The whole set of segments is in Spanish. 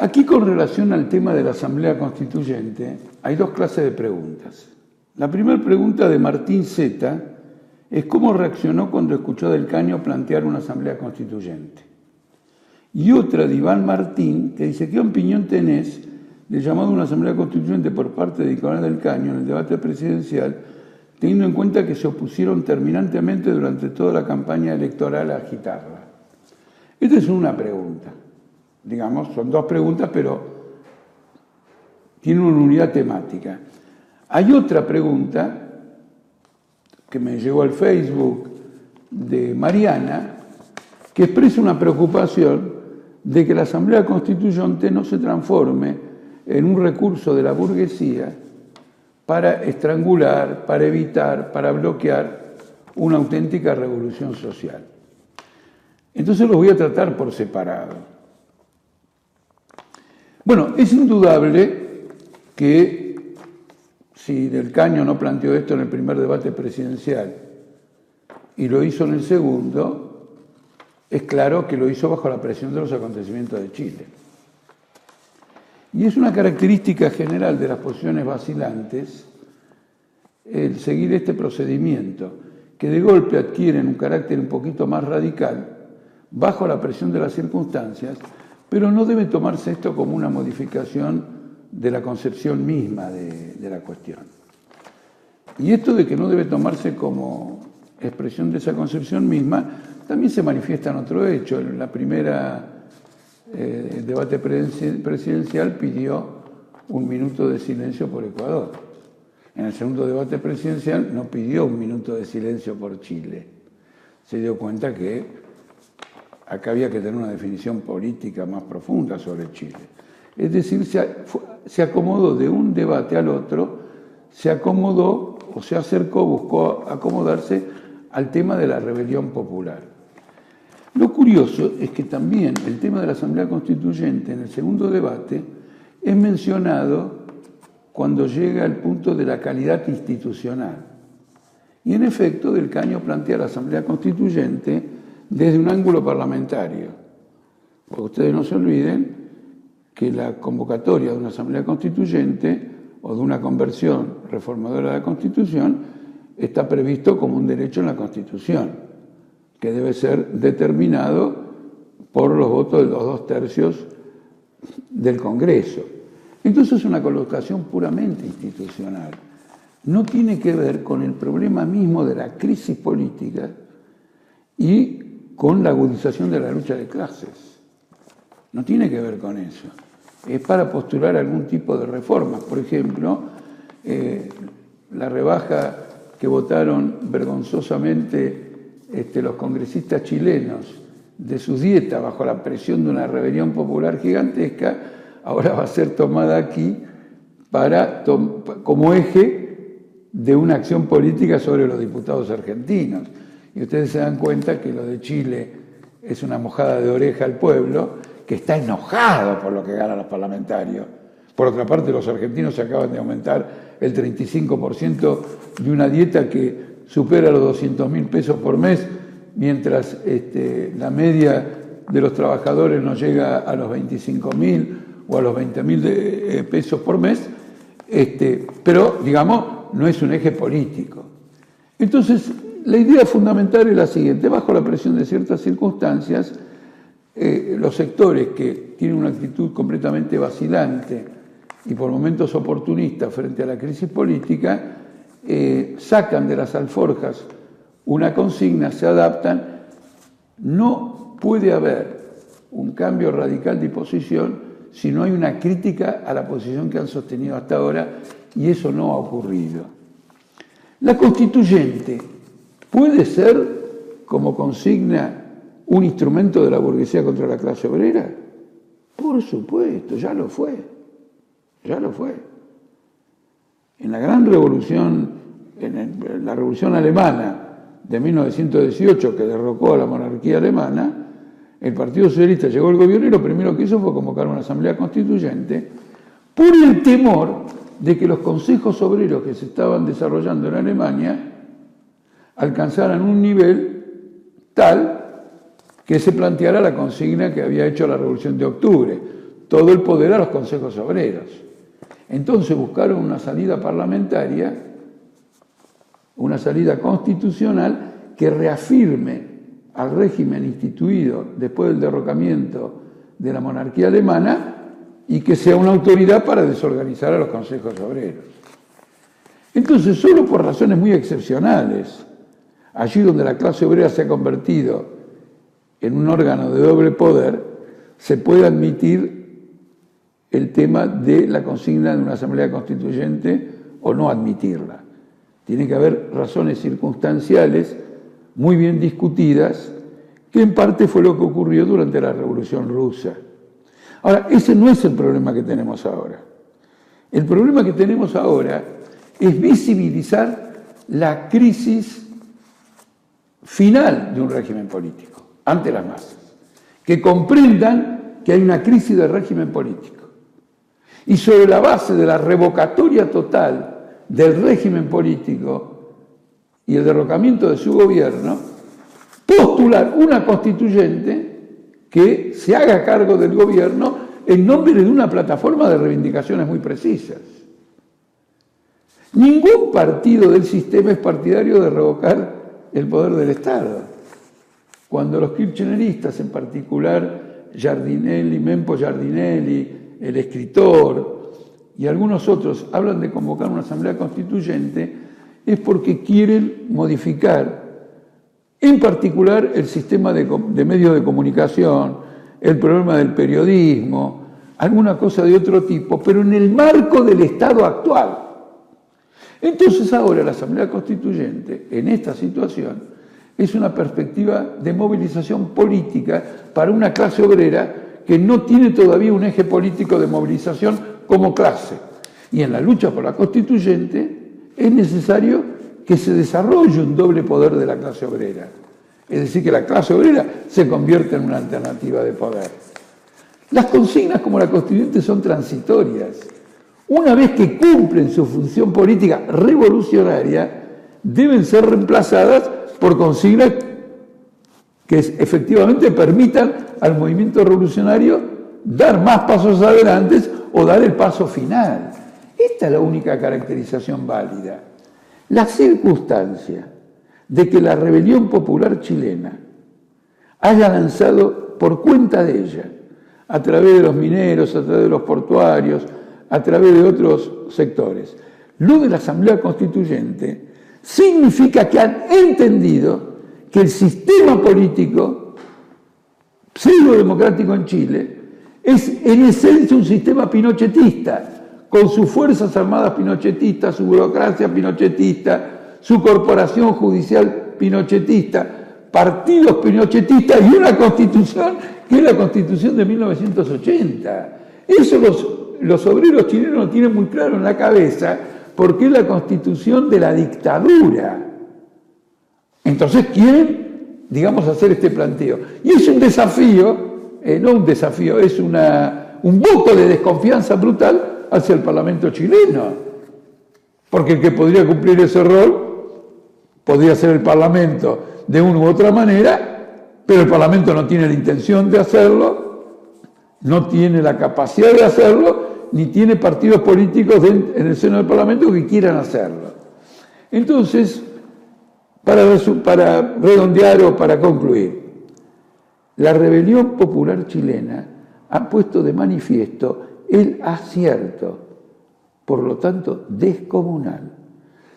Aquí con relación al tema de la Asamblea Constituyente hay dos clases de preguntas. La primera pregunta de Martín Zeta es cómo reaccionó cuando escuchó del Caño plantear una Asamblea Constituyente. Y otra de Iván Martín que dice, ¿qué opinión tenés de llamado a una Asamblea Constituyente por parte de Nicolás del Caño en el debate presidencial, teniendo en cuenta que se opusieron terminantemente durante toda la campaña electoral a agitarla? Esta es una pregunta digamos, son dos preguntas, pero tienen una unidad temática. Hay otra pregunta que me llegó al Facebook de Mariana, que expresa una preocupación de que la Asamblea Constituyente no se transforme en un recurso de la burguesía para estrangular, para evitar, para bloquear una auténtica revolución social. Entonces los voy a tratar por separado. Bueno, es indudable que si Del Caño no planteó esto en el primer debate presidencial y lo hizo en el segundo, es claro que lo hizo bajo la presión de los acontecimientos de Chile. Y es una característica general de las posiciones vacilantes el seguir este procedimiento, que de golpe adquieren un carácter un poquito más radical, bajo la presión de las circunstancias, pero no debe tomarse esto como una modificación de la concepción misma de, la cuestión. Y esto de que no debe tomarse como expresión de esa concepción misma, también se manifiesta en otro hecho. En la primera eh, debate presidencial pidió un minuto de silencio por Ecuador. En el segundo debate presidencial no pidió un minuto de silencio por Chile. Se dio cuenta que Acá había que tener una definición política más profunda sobre Chile. Es decir, se, acomodó de un debate al otro, se acomodó o se acercó, buscó acomodarse al tema de la rebelión popular. Lo curioso es que también el tema de la Asamblea Constituyente en el segundo debate es mencionado cuando llega al punto de la calidad institucional. Y en efecto, Del Caño plantea la Asamblea Constituyente desde un ángulo parlamentario. Porque ustedes no se olviden que la convocatoria de una asamblea constituyente o de una conversión reformadora de la Constitución está previsto como un derecho en la Constitución, que debe ser determinado por los votos de los dos tercios del Congreso. Entonces es una colocación puramente institucional. No tiene que ver con el problema mismo de la crisis política y con la agudización de la lucha de clases. No tiene que ver con eso. Es para postular algún tipo de reformas. Por ejemplo, eh, la rebaja que votaron vergonzosamente este, los congresistas chilenos de su dieta bajo la presión de una rebelión popular gigantesca, ahora va a ser tomada aquí para, como eje de una acción política sobre los diputados argentinos. Y ustedes se dan cuenta que lo de Chile es una mojada de oreja al pueblo, que está enojado por lo que ganan los parlamentarios. Por otra parte, los argentinos acaban de aumentar el 35% de una dieta que supera los 200 mil pesos por mes, mientras este, la media de los trabajadores no llega a los 25 mil o a los 20 mil eh, pesos por mes, este, pero digamos, no es un eje político. Entonces, la idea fundamental es la siguiente, bajo la presión de ciertas circunstancias, eh, los sectores que tienen una actitud completamente vacilante y por momentos oportunista frente a la crisis política, eh, sacan de las alforjas una consigna, se adaptan, no puede haber un cambio radical de posición si no hay una crítica a la posición que han sostenido hasta ahora y eso no ha ocurrido. La constituyente ¿Puede ser, como consigna, un instrumento de la burguesía contra la clase obrera? Por supuesto, ya lo fue, ya lo fue. En la gran revolución, en la revolución alemana de 1918 que derrocó a la monarquía alemana, el Partido Socialista llegó al gobierno y lo primero que hizo fue convocar una asamblea constituyente por el temor de que los consejos obreros que se estaban desarrollando en Alemania alcanzaran un nivel tal que se planteara la consigna que había hecho la Revolución de Octubre. todo el poder a los consejos obreros. Entonces buscaron una salida parlamentaria, una salida constitucional que reafirme al régimen instituido después del derrocamiento de la monarquía alemana y que sea una autoridad para desorganizar a los consejos obreros. Entonces, solo por razones muy excepcionales, allí donde la clase obrera se ha convertido en un órgano de doble poder, se puede admitir el tema de la consigna de una asamblea constituyente o no admitirla. Tiene que haber razones circunstanciales muy bien discutidas, que en parte fue lo que ocurrió durante la Revolución Rusa. Ahora, ese no es el problema que tenemos ahora. El problema que tenemos ahora es visibilizar la crisis final de un régimen político ante las masas, que comprendan que hay una crisis del régimen político. Y sobre la base de la revocatoria total del régimen político y el derrocamiento de su gobierno, postular una constituyente que se haga cargo del gobierno en nombre de una plataforma de reivindicaciones muy precisas. Ningún partido del sistema es partidario de revocar el poder del Estado. Cuando los kirchneristas, en particular Giardinelli, Mempo Giardinelli, el escritor y algunos otros, hablan de convocar una asamblea constituyente, es porque quieren modificar, en particular, el sistema de, de medios de comunicación, el problema del periodismo, alguna cosa de otro tipo, pero en el marco del Estado actual. Entonces ahora la Asamblea Constituyente, en esta situación, es una perspectiva de movilización política para una clase obrera que no tiene todavía un eje político de movilización como clase. Y en la lucha por la constituyente es necesario que se desarrolle un doble poder de la clase obrera. Es decir, que la clase obrera se convierta en una alternativa de poder. Las consignas como la constituyente son transitorias una vez que cumplen su función política revolucionaria, deben ser reemplazadas por consignas que efectivamente permitan al movimiento revolucionario dar más pasos adelante o dar el paso final. Esta es la única caracterización válida. La circunstancia de que la rebelión popular chilena haya lanzado por cuenta de ella, a través de los mineros, a través de los portuarios, a través de otros sectores. Lo de la Asamblea Constituyente significa que han entendido que el sistema político pseudo-democrático en Chile es en esencia un sistema pinochetista, con sus fuerzas armadas pinochetistas, su burocracia pinochetista, su corporación judicial pinochetista, partidos pinochetistas y una constitución que es la constitución de 1980. Eso los los obreros chilenos tienen muy claro en la cabeza porque es la constitución de la dictadura. Entonces quieren, digamos, hacer este planteo. Y es un desafío, eh, no un desafío, es un voto de desconfianza brutal hacia el Parlamento chileno. Porque el que podría cumplir ese rol podría ser el Parlamento de una u otra manera, pero el Parlamento no tiene la intención de hacerlo, no tiene la capacidad de hacerlo ni tiene partidos políticos en el seno del Parlamento que quieran hacerlo. Entonces, para, redondear o para concluir, la rebelión popular chilena ha puesto de manifiesto el acierto, por lo tanto descomunal,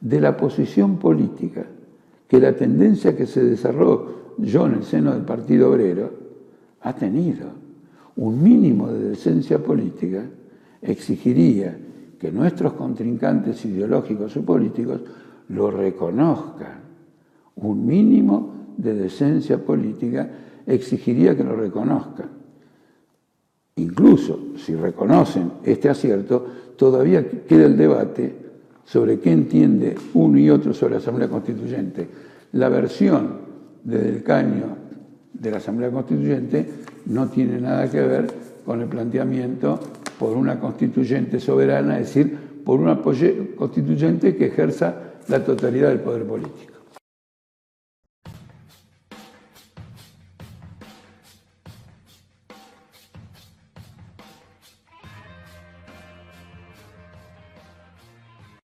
de la posición política que la tendencia que se desarrolló en el seno del Partido Obrero ha tenido un mínimo de decencia política exigiría que nuestros contrincantes ideológicos o políticos lo reconozcan. Un mínimo de decencia política exigiría que lo reconozcan. Incluso si reconocen este acierto, todavía queda el debate sobre qué entiende uno y otro sobre la Asamblea Constituyente. La versión de Del Caño de la Asamblea Constituyente no tiene nada que ver con el planteamiento por una constituyente soberana, es decir, por una constituyente que ejerza la totalidad del poder político.